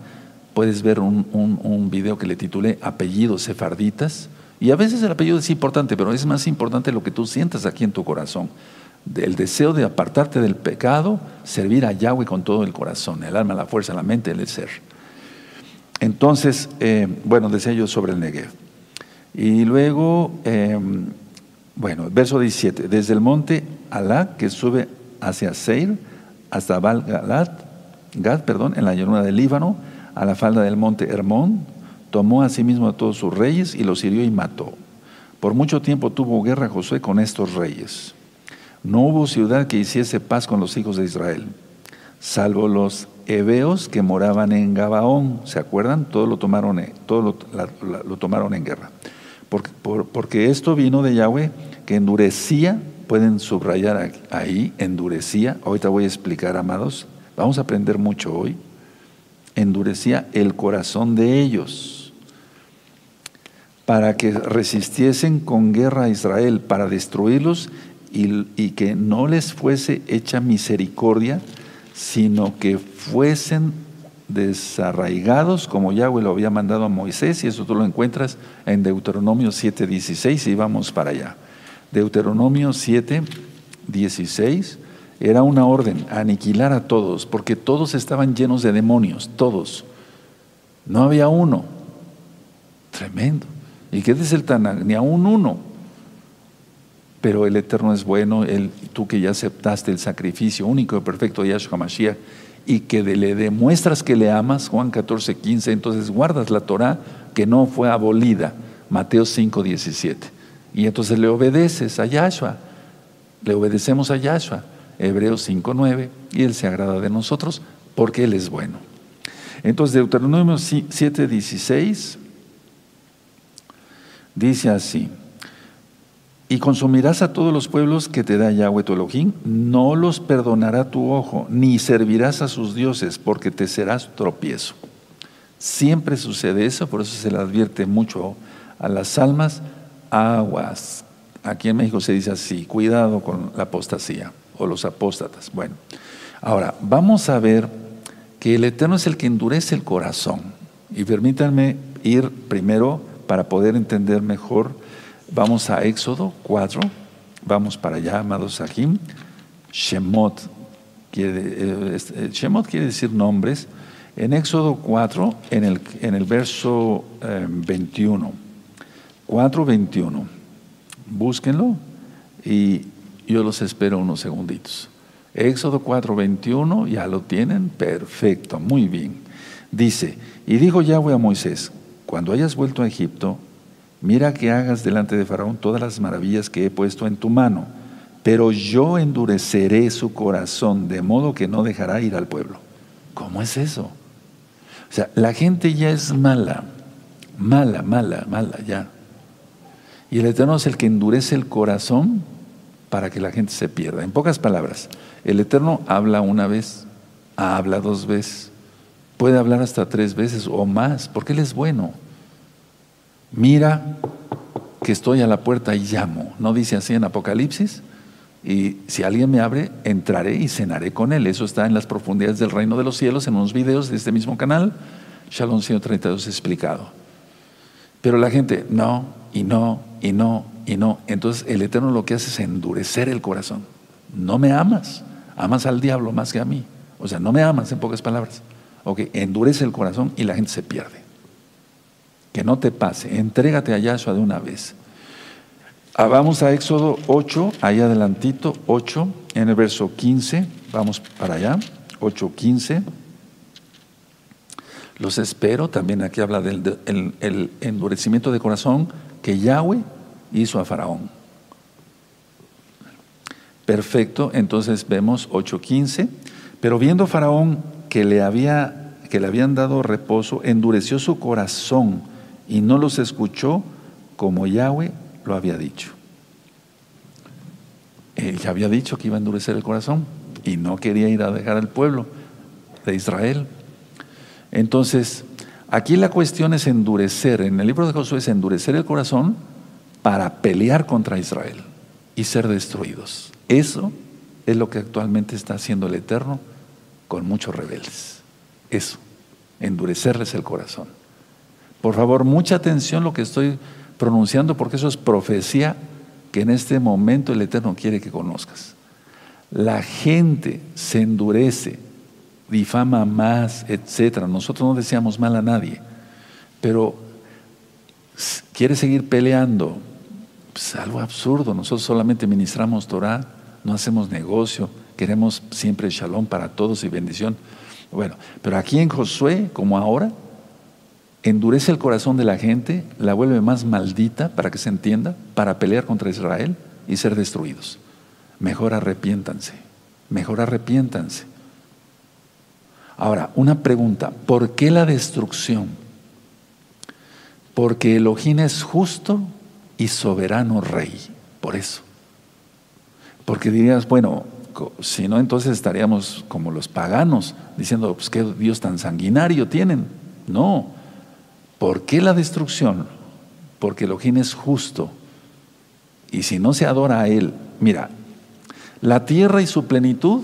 Speaker 1: puedes ver un, video que le titulé Apellidos Sefarditas. Y a veces el apellido es importante, pero es más importante lo que tú sientas aquí en tu corazón del deseo de apartarte del pecado, servir a Yahweh con todo el corazón, el alma, la fuerza, la mente, el ser. Entonces, eh, bueno, decía yo sobre el Negev. Y luego, eh, bueno, verso 17, desde el monte Alá, que sube hacia Seir, hasta Val Gad, perdón, en la llanura del Líbano, a la falda del monte Hermón, tomó a sí mismo a todos sus reyes y los hirió y mató. Por mucho tiempo tuvo guerra Josué con estos reyes. No hubo ciudad que hiciese paz con los hijos de Israel, salvo los heveos que moraban en Gabaón. ¿Se acuerdan? Todo lo tomaron, todo lo, tomaron en guerra. Porque esto vino de Yahweh que endurecía, pueden subrayar ahí, endurecía. Ahorita voy a explicar, amados. Vamos a aprender mucho hoy. Endurecía el corazón de ellos para que resistiesen con guerra a Israel, para destruirlos y, que no les fuese hecha misericordia, sino que fuesen desarraigados como Yahweh lo había mandado a Moisés, y eso tú lo encuentras en Deuteronomio 7:16, y vamos para allá. Deuteronomio 7:16 era una orden, aniquilar a todos, porque todos estaban llenos de demonios, todos. No había uno. Tremendo. ¿Y qué dice el Tanakh? Ni a un uno pero el Eterno es bueno, el, tú que ya aceptaste el sacrificio único y perfecto de Yahshua Mashiach y que le demuestras que le amas, Juan 14, 15, entonces guardas la Torah que no fue abolida, Mateo 5, 17. Y entonces le obedeces a Yahshua, le obedecemos a Yahshua, Hebreos 5, 9, y Él se agrada de nosotros porque Él es bueno. Entonces Deuteronomio 7, 16 dice así, y consumirás a todos los pueblos que te da Yahweh tu Elohim, no los perdonará tu ojo, ni servirás a sus dioses, porque te serás tropiezo. Siempre sucede eso, por eso se le advierte mucho a las almas, aguas. Aquí en México se dice así, cuidado con la apostasía. o los apóstatas. Bueno, ahora vamos a ver que el Eterno es el que endurece el corazón. Y permítanme ir primero para poder entender mejor. Vamos a Éxodo 4. Vamos para allá, amados Sahim. Shemot quiere, eh, eh, Shemot quiere decir nombres. En Éxodo 4, en el, en el verso 21. 4, 21. Búsquenlo y yo los espero unos segunditos. Éxodo 4, 21, ya lo tienen, perfecto, muy bien. Dice, y dijo Yahweh a Moisés, cuando hayas vuelto a Egipto, mira que hagas delante de Faraón todas las maravillas que he puesto en tu mano, pero yo endureceré su corazón de modo que no dejará ir al pueblo. ¿Cómo es eso? O sea, la gente ya es mala, mala, mala, mala, ya. Y el Eterno es el que endurece el corazón para que la gente se pierda. En pocas palabras, el Eterno habla una vez, habla dos veces, puede hablar hasta tres veces o más, porque Él es bueno. Mira que estoy a la puerta y llamo. ¿No dice así en Apocalipsis? Y si alguien me abre, entraré y cenaré con él. Eso está en las profundidades del reino de los cielos, en unos videos de este mismo canal. Shalom 132 explicado. Pero la gente, no, y no, y no, y no. Entonces el Eterno lo que hace es endurecer el corazón. No me amas, amas al diablo más que a mí. O sea, no me amas en pocas palabras. Ok, endurece el corazón y la gente se pierde. Que no te pase, entrégate a Yahshua de una vez. Ah, vamos a Éxodo 8, ahí adelantito, 8, en el verso 15, vamos para allá, 8, 15. Los espero, también aquí habla del el endurecimiento de corazón que Yahweh hizo a Faraón. Perfecto, entonces vemos 8.15, pero viendo Faraón que le, había, que le habían dado reposo, endureció su corazón y no los escuchó como Yahweh lo había dicho. Él ya había dicho que iba a endurecer el corazón y no quería ir a dejar al pueblo de Israel. Entonces, aquí la cuestión es endurecer, en el libro de Josué es endurecer el corazón para pelear contra Israel y ser destruidos. Eso es lo que actualmente está haciendo el Eterno con muchos rebeldes. Eso, endurecerles el corazón. Por favor, mucha atención lo que estoy pronunciando porque eso es profecía que en este momento el Eterno quiere que conozcas. La gente se endurece, difama más, etcétera. Nosotros no deseamos mal a nadie, pero quiere seguir peleando, pues algo absurdo. Nosotros solamente ministramos Torah, no hacemos negocio, queremos siempre shalom para todos y bendición. Bueno, pero aquí en Josué, como ahora, endurece el corazón de la gente, la vuelve más maldita, para que se entienda, para pelear contra Israel y ser destruidos. Mejor arrepiéntanse, mejor arrepiéntanse. Ahora, una pregunta, ¿por qué la destrucción? Porque Elohim es justo y soberano rey. Por eso. Porque dirías, bueno, si no, entonces estaríamos como los paganos, diciendo, pues qué Dios tan sanguinario tienen. No. ¿Por qué la destrucción? Porque Elohim es justo. Y si no se adora a Él, mira, la tierra y su plenitud,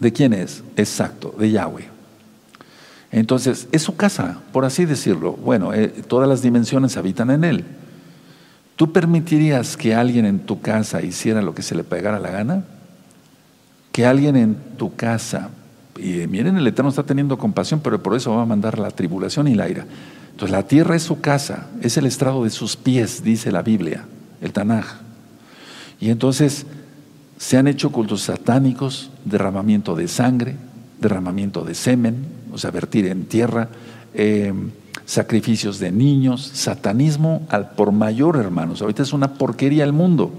Speaker 1: ¿de quién es? Exacto, de Yahweh. Entonces, es su casa, por así decirlo. Bueno, eh, todas las dimensiones habitan en Él. ¿Tú permitirías que alguien en tu casa hiciera lo que se le pegara la gana? Que alguien en tu casa, y miren, el Eterno está teniendo compasión, pero por eso va a mandar la tribulación y la ira. La tierra es su casa, es el estrado de sus pies, dice la Biblia, el Tanaj. Y entonces se han hecho cultos satánicos, derramamiento de sangre, derramamiento de semen, o sea, vertir en tierra. Eh, sacrificios de niños, satanismo al por mayor, hermanos. Ahorita es una porquería el mundo,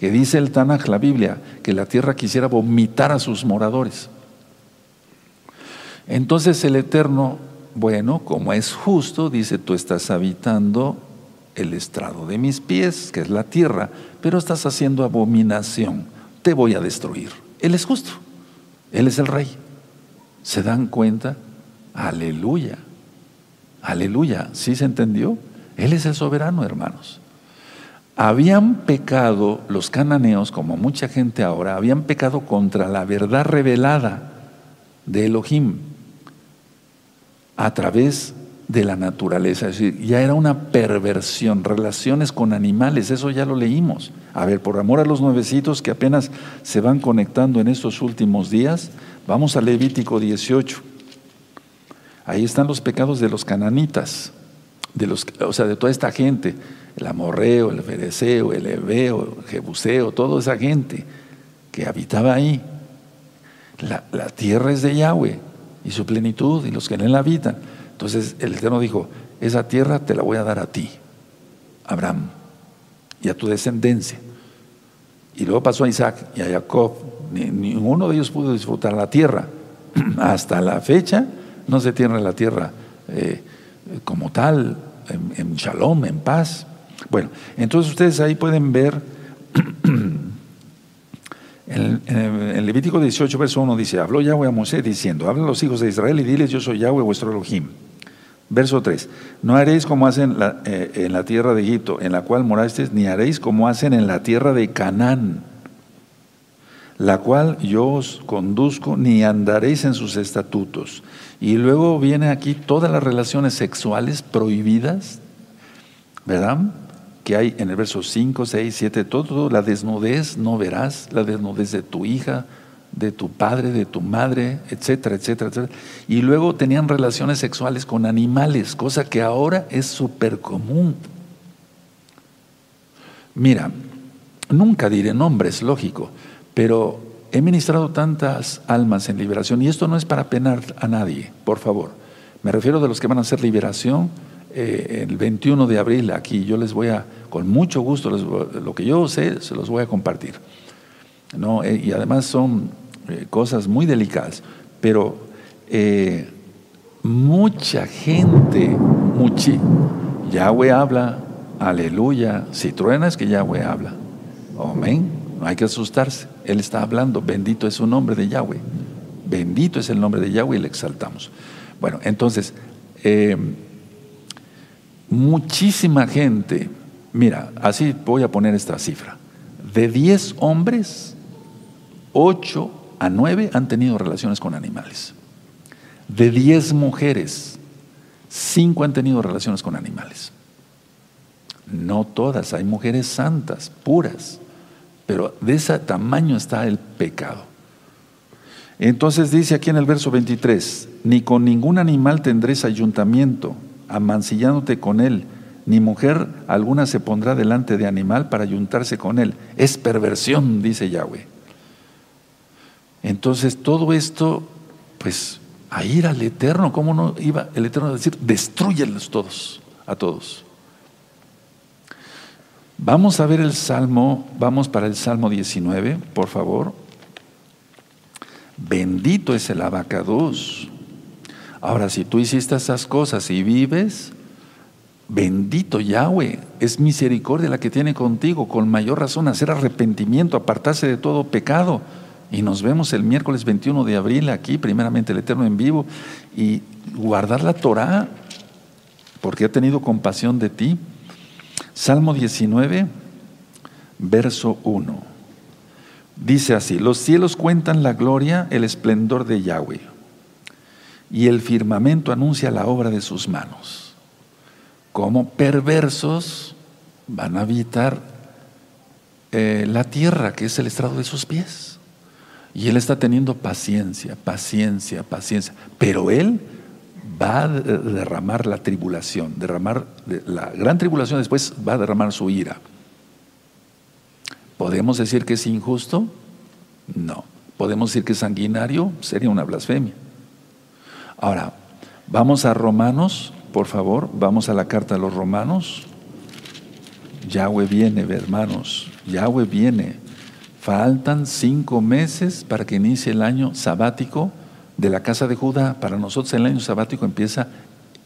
Speaker 1: que dice el Tanaj, la Biblia, que la tierra quisiera vomitar a sus moradores. Entonces el Eterno, bueno, como es justo, dice, tú estás habitando el estrado de mis pies, que es la tierra, pero estás haciendo abominación, te voy a destruir. Él es justo, Él es el rey. ¿Se dan cuenta? Aleluya. Aleluya, ¿sí se entendió? Él es el soberano, hermanos. habían pecado los cananeos, como mucha gente ahora, habían pecado contra la verdad revelada de Elohim a través de la naturaleza. Es decir, ya era una perversión, relaciones con animales, eso ya lo leímos. A ver, por amor a los nuevecitos que apenas se van conectando en estos últimos días, vamos a Levítico 18. Ahí están los pecados de los cananitas, de los, o sea, de toda esta gente, el amorreo, el fereceo, el hebeo, el jebuseo, toda esa gente que habitaba ahí. La, la tierra es de Yahweh y su plenitud y los que en él habitan. Entonces el Eterno dijo, esa tierra te la voy a dar a ti, Abraham, y a tu descendencia. Y luego pasó a Isaac y a Jacob. ninguno de ellos pudo disfrutar la tierra. *clears throat* Hasta la fecha no se tiene la tierra eh, como tal, en, shalom, en paz. Bueno, entonces ustedes ahí pueden ver, *clears throat* en, en, Levítico 18, verso 1 dice, habló Yahweh a Moisés diciendo, habla a los hijos de Israel y diles, yo soy Yahweh vuestro Elohim. Verso 3. No haréis como hacen eh, en la tierra de Egipto, en la cual morasteis, ni haréis como hacen en la tierra de Canaán, la cual yo os conduzco, ni andaréis en sus estatutos. Y luego viene aquí todas las relaciones sexuales prohibidas, ¿verdad? Que hay en el verso 5, 6, 7, todo, la desnudez no verás, la desnudez de tu hija, de tu padre, de tu madre, etcétera, etcétera, etcétera. Y luego tenían relaciones sexuales con animales, cosa que ahora es súper común. Mira, nunca diré nombres, lógico, pero he ministrado tantas almas en liberación y esto no es para penar a nadie, por favor. Me refiero de los que van a hacer liberación eh, el 21 de abril aquí. Yo les voy a, con mucho gusto, lo que yo sé, se los voy a compartir. ¿no? Eh, y además son eh, cosas muy delicadas, pero mucha gente, muchi, Yahweh habla, aleluya, si truena es que Yahweh habla, amén, no hay que asustarse, Él está hablando, bendito es su nombre de Yahweh, bendito es el nombre de Yahweh y le exaltamos. Bueno, entonces, muchísima gente, mira, así voy a poner esta cifra, de 10 hombres, 8 a 9 han tenido relaciones con animales. De 10 mujeres, 5 han tenido relaciones con animales. No todas, hay mujeres santas, puras, pero de ese tamaño está el pecado. Entonces dice aquí en el verso 23, ni con ningún animal tendréis ayuntamiento, amancillándote con él, ni mujer alguna se pondrá delante de animal para ayuntarse con él. Es perversión, dice Yahweh. Entonces todo esto, pues a ir al Eterno, ¿cómo no iba el Eterno a decir, destruyenlos todos, a todos? Vamos a ver el Salmo, vamos para el Salmo 19, por favor. Bendito es el abacados. Ahora, si tú hiciste esas cosas y vives, bendito Yahweh, es misericordia la que tiene contigo, con mayor razón hacer arrepentimiento, apartarse de todo pecado. Y nos vemos el miércoles 21 de abril aquí, primeramente el Eterno en vivo, y guardar la Torah, porque ha tenido compasión de ti. Salmo 19, verso 1. Dice así, los cielos cuentan la gloria, el esplendor de Yahweh, y el firmamento anuncia la obra de sus manos. Como perversos van a habitar eh, la tierra, que es el estrado de sus pies. Y él está teniendo paciencia, paciencia, paciencia. Pero él va a derramar la tribulación, derramar la gran tribulación, después va a derramar su ira. ¿Podemos decir que es injusto? No. ¿Podemos decir que es sanguinario? Sería una blasfemia. Ahora, vamos a Romanos, por favor, vamos a la carta de los Romanos. Yahweh viene, hermanos, Yahweh viene. Faltan cinco meses para que inicie el año sabático de la casa de Judá. Para nosotros el año sabático empieza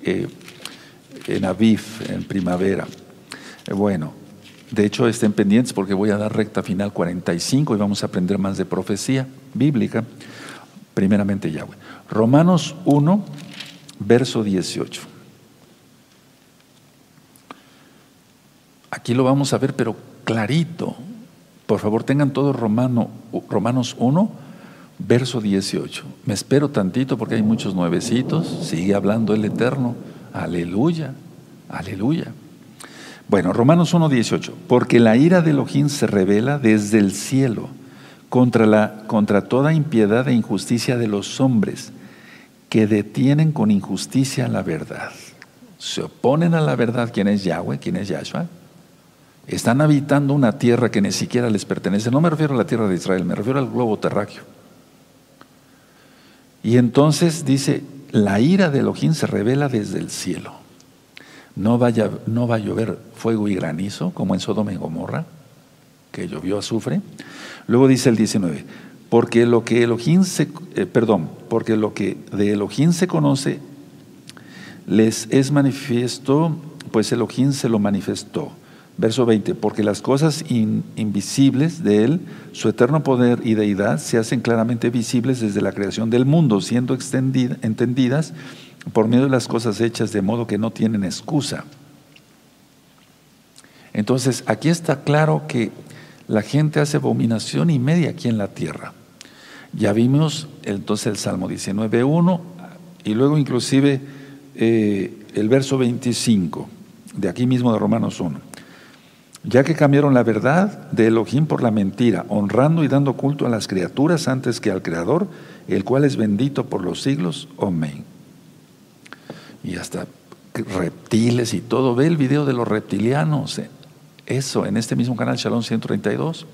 Speaker 1: eh, en Aviv, en primavera. Eh, bueno, de hecho estén pendientes porque voy a dar recta final 45 y vamos a aprender más de profecía bíblica. Primeramente Yahweh. Romanos 1, verso 18. Aquí lo vamos a ver, pero clarito. Por favor, tengan todos Romano, Romanos 1, verso 18. Me espero tantito porque hay muchos nuevecitos. Sigue hablando el Eterno. Aleluya, aleluya. Bueno, Romanos 1, 18. Porque la ira de Elohim se revela desde el cielo contra, la, contra toda impiedad e injusticia de los hombres que detienen con injusticia la verdad. Se oponen a la verdad. ¿Quién es Yahweh? ¿Quién es Yahshua? Están habitando una tierra que ni siquiera les pertenece. No me refiero a la tierra de Israel, me refiero al globo terráqueo. Y entonces dice, la ira de Elohim se revela desde el cielo. No, vaya, no va a llover fuego y granizo como en Sodoma y Gomorra, que llovió azufre. Luego dice el 19, porque lo que Elohim se, eh, perdón, porque lo que de Elohim se conoce les es manifiesto, pues Elohim se lo manifestó. Verso 20, porque las cosas invisibles de Él, su eterno poder y deidad, se hacen claramente visibles desde la creación del mundo, siendo entendidas por medio de las cosas hechas de modo que no tienen excusa. Entonces, aquí está claro que la gente hace abominación y media aquí en la tierra. Ya vimos entonces el Salmo 19.1 y luego inclusive eh, el verso 25 de aquí mismo de Romanos 1 ya que cambiaron la verdad de Elohim por la mentira, honrando y dando culto a las criaturas antes que al Creador, el cual es bendito por los siglos. Amén. Y hasta reptiles y todo. Ve el video de los reptilianos. Eh. Eso, en este mismo canal, Shalom 132.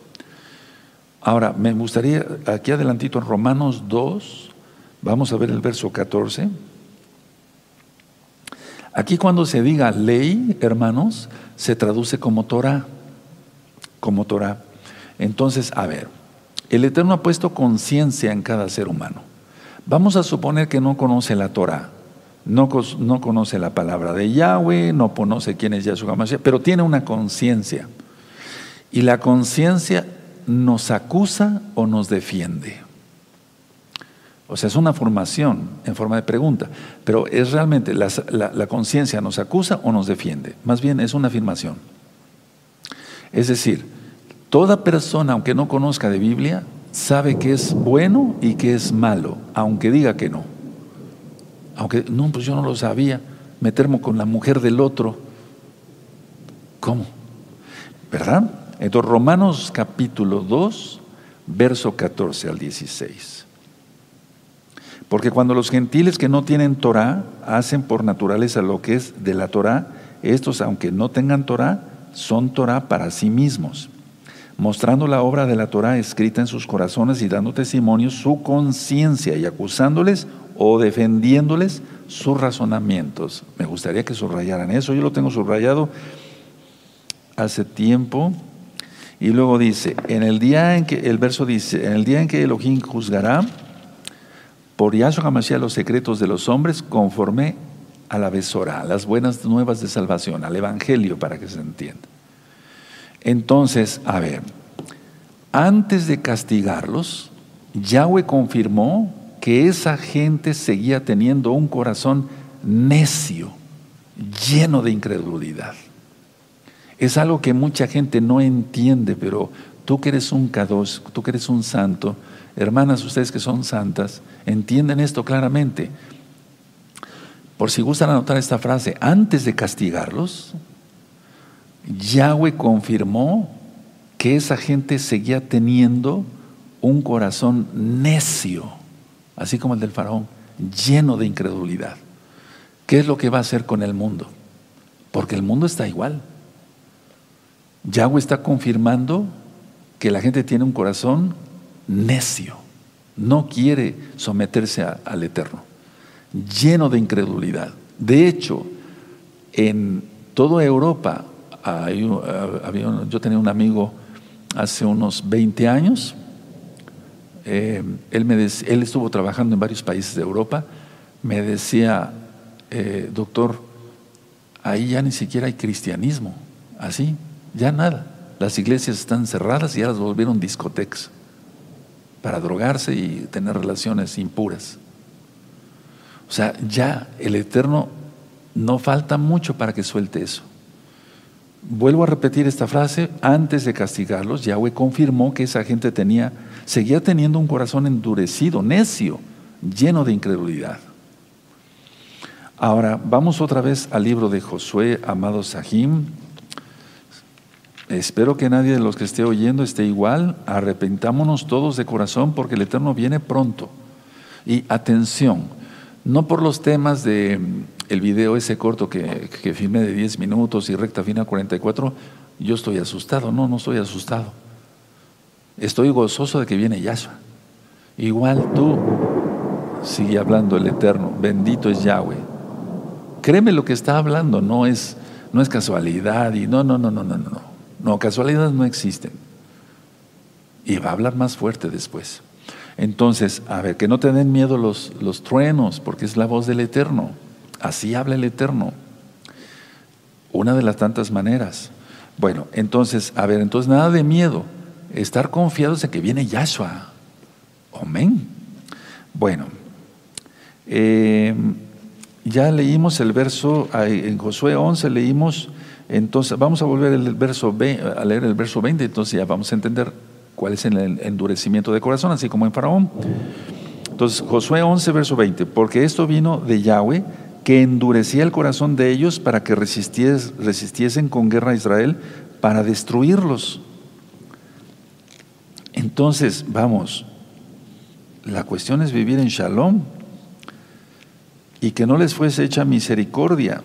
Speaker 1: Ahora, me gustaría, aquí adelantito en Romanos 2, vamos a ver el verso 14. Aquí cuando se diga ley, hermanos, se traduce como Torah, como Torah. Entonces, a ver, el Eterno ha puesto conciencia en cada ser humano. Vamos a suponer que no conoce la Torah, no, no, conoce la palabra de Yahweh, no conoce quién es Yahshua Mashiach, pero tiene una conciencia. Y la conciencia nos acusa o nos defiende. O sea, es una formación en forma de pregunta, pero es realmente la, la conciencia nos acusa o nos defiende. Más bien es una afirmación. Es decir, toda persona, aunque no conozca de Biblia, sabe que es bueno y que es malo, aunque diga que no. Aunque, no, pues yo no lo sabía, meterme con la mujer del otro. ¿Cómo? ¿Verdad? Entonces, Romanos capítulo 2, verso 14 al 16. Porque cuando los gentiles que no tienen Torah hacen por naturaleza lo que es de la Torah, estos, aunque no tengan Torah, son Torah para sí mismos, mostrando la obra de la Torah escrita en sus corazones y dando testimonio su conciencia y acusándoles o defendiéndoles sus razonamientos. Me gustaría que subrayaran eso, yo lo tengo subrayado hace tiempo. Y luego dice, en el día en que, el verso dice, en el día en que Elohim juzgará, por Yahshua HaMashiach los secretos de los hombres conforme a la besora, las buenas nuevas de salvación, al Evangelio para que se entienda. Entonces, a ver, antes de castigarlos, Yahweh confirmó que esa gente seguía teniendo un corazón necio, lleno de incredulidad. Es algo que mucha gente no entiende, pero tú que eres un Kadosh, tú que eres un santo, hermanas, ustedes que son santas, entienden esto claramente. Por si gustan anotar esta frase, antes de castigarlos, Yahweh confirmó que esa gente seguía teniendo un corazón necio, así como el del faraón, lleno de incredulidad. ¿Qué es lo que va a hacer con el mundo? Porque el mundo está igual. Yahweh está confirmando que la gente tiene un corazón necio, no quiere someterse al Eterno, lleno de incredulidad. De hecho, en toda Europa, yo tenía un amigo hace unos 20 años, eh, él, me él estuvo trabajando en varios países de Europa, me decía, eh, doctor, ahí ya ni siquiera hay cristianismo, así, ya nada. Las iglesias están cerradas y ya las volvieron discotecas para drogarse y tener relaciones impuras. O sea, ya el Eterno no falta mucho para que suelte eso. Vuelvo a repetir esta frase, antes de castigarlos, Yahweh confirmó que esa gente tenía, seguía teniendo un corazón endurecido, necio, lleno de incredulidad. Ahora, vamos otra vez al libro de Josué, amado Sahim. Espero que nadie de los que esté oyendo esté igual. Arrepentámonos todos de corazón porque el Eterno viene pronto. Y atención, no por los temas de mm, video ese corto que, que filmé de 10 minutos y recta final 44, yo estoy asustado. No, no estoy asustado. Estoy gozoso de que viene Yahshua. Igual tú sigue hablando el Eterno. Bendito es Yahweh. Créeme lo que está hablando, no es, no es casualidad y no, no, no, no, no, no. No, casualidades no existen. Y va a hablar más fuerte después. Entonces, a ver, que no te miedo los, los truenos, porque es la voz del Eterno. Así habla el Eterno. Una de las tantas maneras. Bueno, entonces, a ver, entonces nada de miedo. Estar confiados en que viene Yahshua. Amén. Bueno, eh, ya leímos el verso, en Josué 11 leímos, entonces vamos a volver el verso, a leer el verso 20, entonces ya vamos a entender cuál es el endurecimiento de corazón, así como en Faraón. Entonces, Josué 11, verso 20, porque esto vino de Yahweh, que endurecía el corazón de ellos para que resistiesen con guerra a Israel, para destruirlos. Entonces, vamos, la cuestión es vivir en shalom, y que no les fuese hecha misericordia.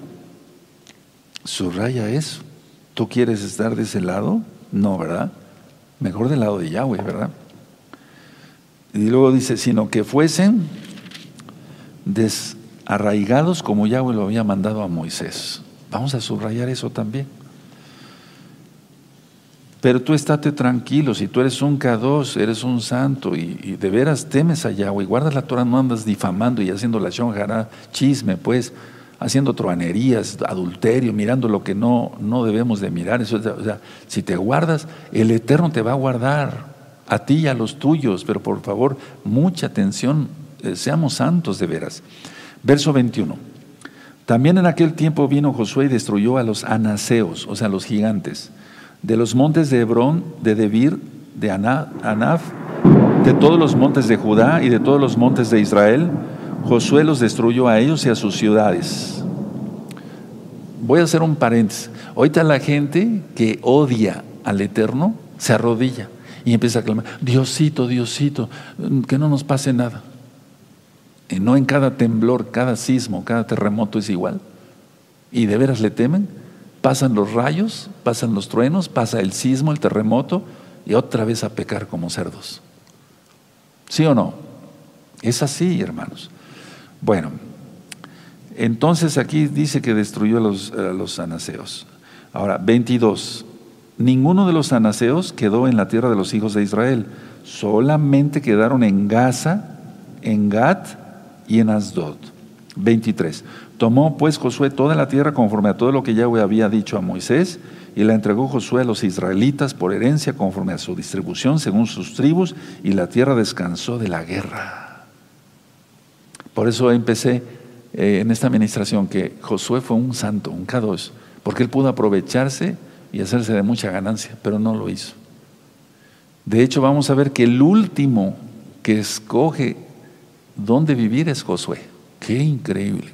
Speaker 1: Subraya eso. ¿Tú quieres estar de ese lado? No, ¿verdad? Mejor del lado de Yahweh, ¿verdad? Y luego dice, sino que fuesen desarraigados como Yahweh lo había mandado a Moisés. Vamos a subrayar eso también. Pero tú estate tranquilo, si tú eres un K2, eres un santo y, de veras temes a Yahweh, guardas la Torah, no andas difamando y haciendo la shonjara, chisme, pues, haciendo truanerías, adulterio, mirando lo que no, no debemos de mirar. Eso, o sea, si te guardas, el Eterno te va a guardar a ti y a los tuyos, pero por favor, mucha atención, eh, seamos santos de veras. Verso 21. También en aquel tiempo vino Josué y destruyó a los anaseos, o sea, los gigantes de los montes de Hebrón, de Debir, de Anaf, de todos los montes de Judá y de todos los montes de Israel, Josué los destruyó a ellos y a sus ciudades. Voy a hacer un paréntesis. Ahorita la gente que odia al Eterno se arrodilla y empieza a clamar, Diosito, Diosito, que no nos pase nada. Y no en cada temblor, cada sismo, cada terremoto es igual. Y de veras le temen pasan los rayos, pasan los truenos, pasa el sismo, el terremoto, y otra vez a pecar como cerdos. ¿Sí o no? Es así, hermanos. Bueno, entonces aquí dice que destruyó a los, a. Ahora, 22. Ninguno de los anaseos quedó en la tierra de los hijos de Israel, solamente quedaron en Gaza, en Gat y en Asdod. 23. Tomó pues Josué toda la tierra conforme a todo lo que Yahweh había dicho a Moisés, y la entregó Josué a los israelitas por herencia conforme a su distribución según sus tribus, y la tierra descansó de la guerra. Por eso empecé eh, en esta administración que Josué fue un santo, un K2, porque él pudo aprovecharse y hacerse de mucha ganancia, pero no lo hizo. De hecho, vamos a ver que el último que escoge dónde vivir es Josué. Qué increíble.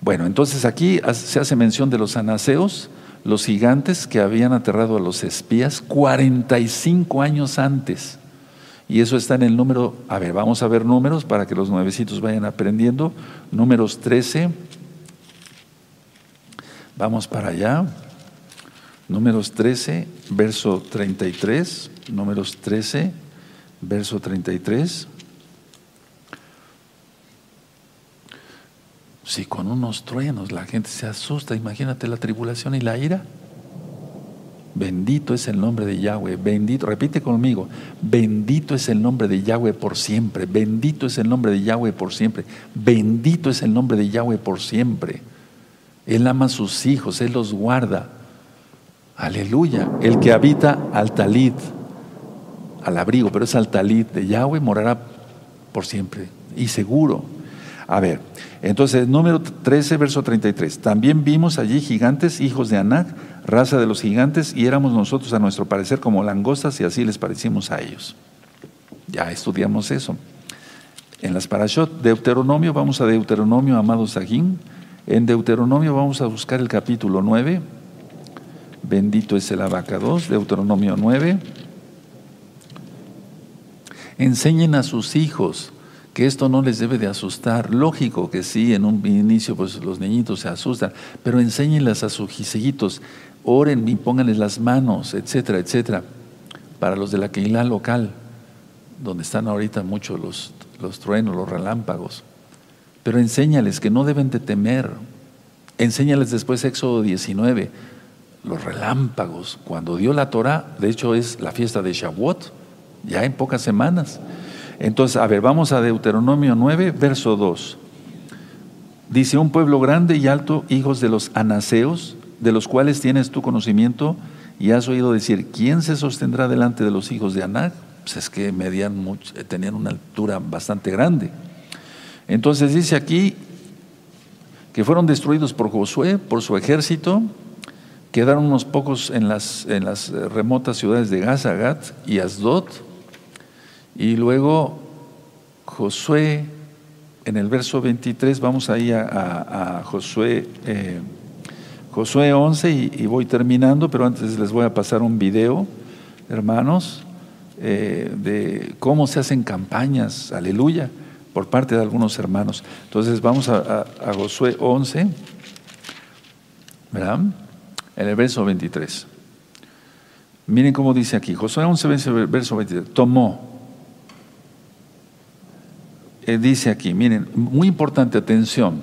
Speaker 1: Bueno, entonces aquí se hace mención de los anaseos, los gigantes que habían aterrado a los espías 45 años antes. Y eso está en el número, a ver, vamos a ver números para que los nuevecitos vayan aprendiendo. Números 13. Vamos para allá. Números 13, verso 33. Números 13, verso 33. Si con unos truenos la gente se asusta, imagínate la tribulación y la ira. Bendito es el nombre de Yahweh, bendito, repite conmigo, bendito es el nombre de Yahweh por siempre, bendito es el nombre de Yahweh por siempre, bendito es el nombre de Yahweh por siempre. Él ama a sus hijos, Él los guarda. Aleluya. El que habita al talit, al abrigo, pero es al talit de Yahweh, morará por siempre y seguro. A ver, entonces número 13, verso 33. También vimos allí gigantes, hijos de Anac, raza de los gigantes, y éramos nosotros a nuestro parecer como langostas y así les parecimos a ellos. Ya estudiamos eso. En las parashot, Deuteronomio, vamos a Deuteronomio, amado Sajín. En Deuteronomio vamos a buscar el capítulo 9. Bendito es el abacados, Deuteronomio 9. Enseñen a sus hijos que esto no les debe de asustar. Lógico que sí, en un inicio pues los niñitos se asustan, pero enséñenles a sus hijitos, oren y pónganles las manos, etcétera, etcétera. Para los de la Keilah local, donde están ahorita muchos los, los truenos, los relámpagos. Pero enséñales que no deben de temer. Enséñales después Éxodo 19, los relámpagos. Cuando dio la Torah, de hecho es la fiesta de Shavuot, ya en pocas semanas. Entonces, a ver, vamos a Deuteronomio 9, verso 2. Dice, un pueblo grande y alto, hijos de los anaseos, de los cuales tienes tu conocimiento, y has oído decir, ¿quién se sostendrá delante de los hijos de Anac? Pues es que medían mucho, tenían una altura bastante grande. Entonces dice aquí que fueron destruidos por Josué, por su ejército, quedaron unos pocos en las, las remotas ciudades de Gaza, Gat y Asdod, y luego Josué, en el verso 23, vamos ahí a, Josué, eh, Josué 11 y, voy terminando, pero antes les voy a pasar un video, hermanos, eh, de cómo se hacen campañas, aleluya, por parte de algunos hermanos. Entonces vamos a, a Josué 11, ¿verdad? En el verso 23. Miren cómo dice aquí, Josué 11, verso 23, tomó eh, dice aquí, miren, muy importante, atención.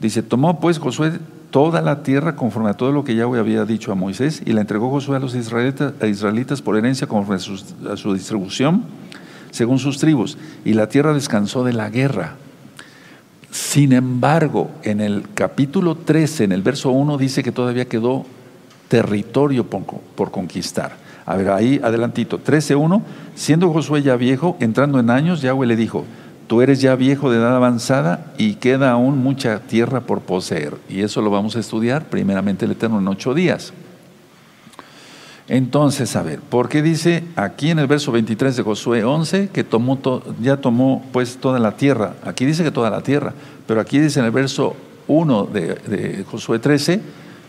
Speaker 1: Dice, tomó pues Josué toda la tierra conforme a todo lo que Yahweh había dicho a Moisés y la entregó Josué a los israelitas, israelitas por herencia conforme a su, distribución, según sus tribus. Y la tierra descansó de la guerra. Sin embargo, en el capítulo 13, en el verso 1, dice que todavía quedó territorio por, por conquistar. A ver, ahí adelantito, 13.1, siendo Josué ya viejo, entrando en años, Yahweh le dijo, tú eres ya viejo de edad avanzada y queda aún mucha tierra por poseer. Y eso lo vamos a estudiar primeramente el Eterno en ocho días. Entonces, a ver, ¿por qué dice aquí en el verso 23 de Josué 11 que tomó ya tomó pues toda la tierra? Aquí dice que toda la tierra, pero aquí dice en el verso 1 de, de Josué 13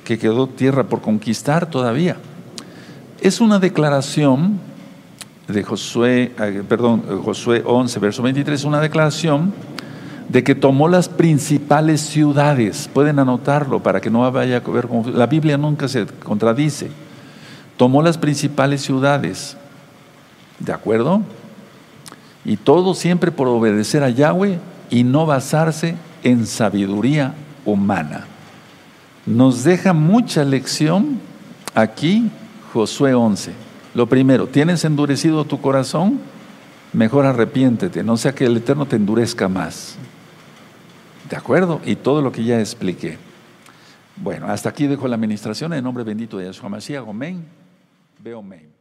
Speaker 1: que quedó tierra por conquistar todavía. Es una declaración de Josué, eh, perdón, Josué 11, verso 23, una declaración de que tomó las principales ciudades. Pueden anotarlo para que no vaya a ver La Biblia nunca se contradice. Tomó las principales ciudades. ¿De acuerdo? Y todo siempre por obedecer a Yahweh y no basarse en sabiduría humana. Nos deja mucha lección aquí Josué 11. Lo primero, ¿tienes endurecido tu corazón? Mejor arrepiéntete, no sea que el Eterno te endurezca más. ¿De acuerdo? Y todo lo que ya expliqué. Bueno, hasta aquí dejo la administración en nombre bendito de Yahshua Mashiach. Amén. Veo amén.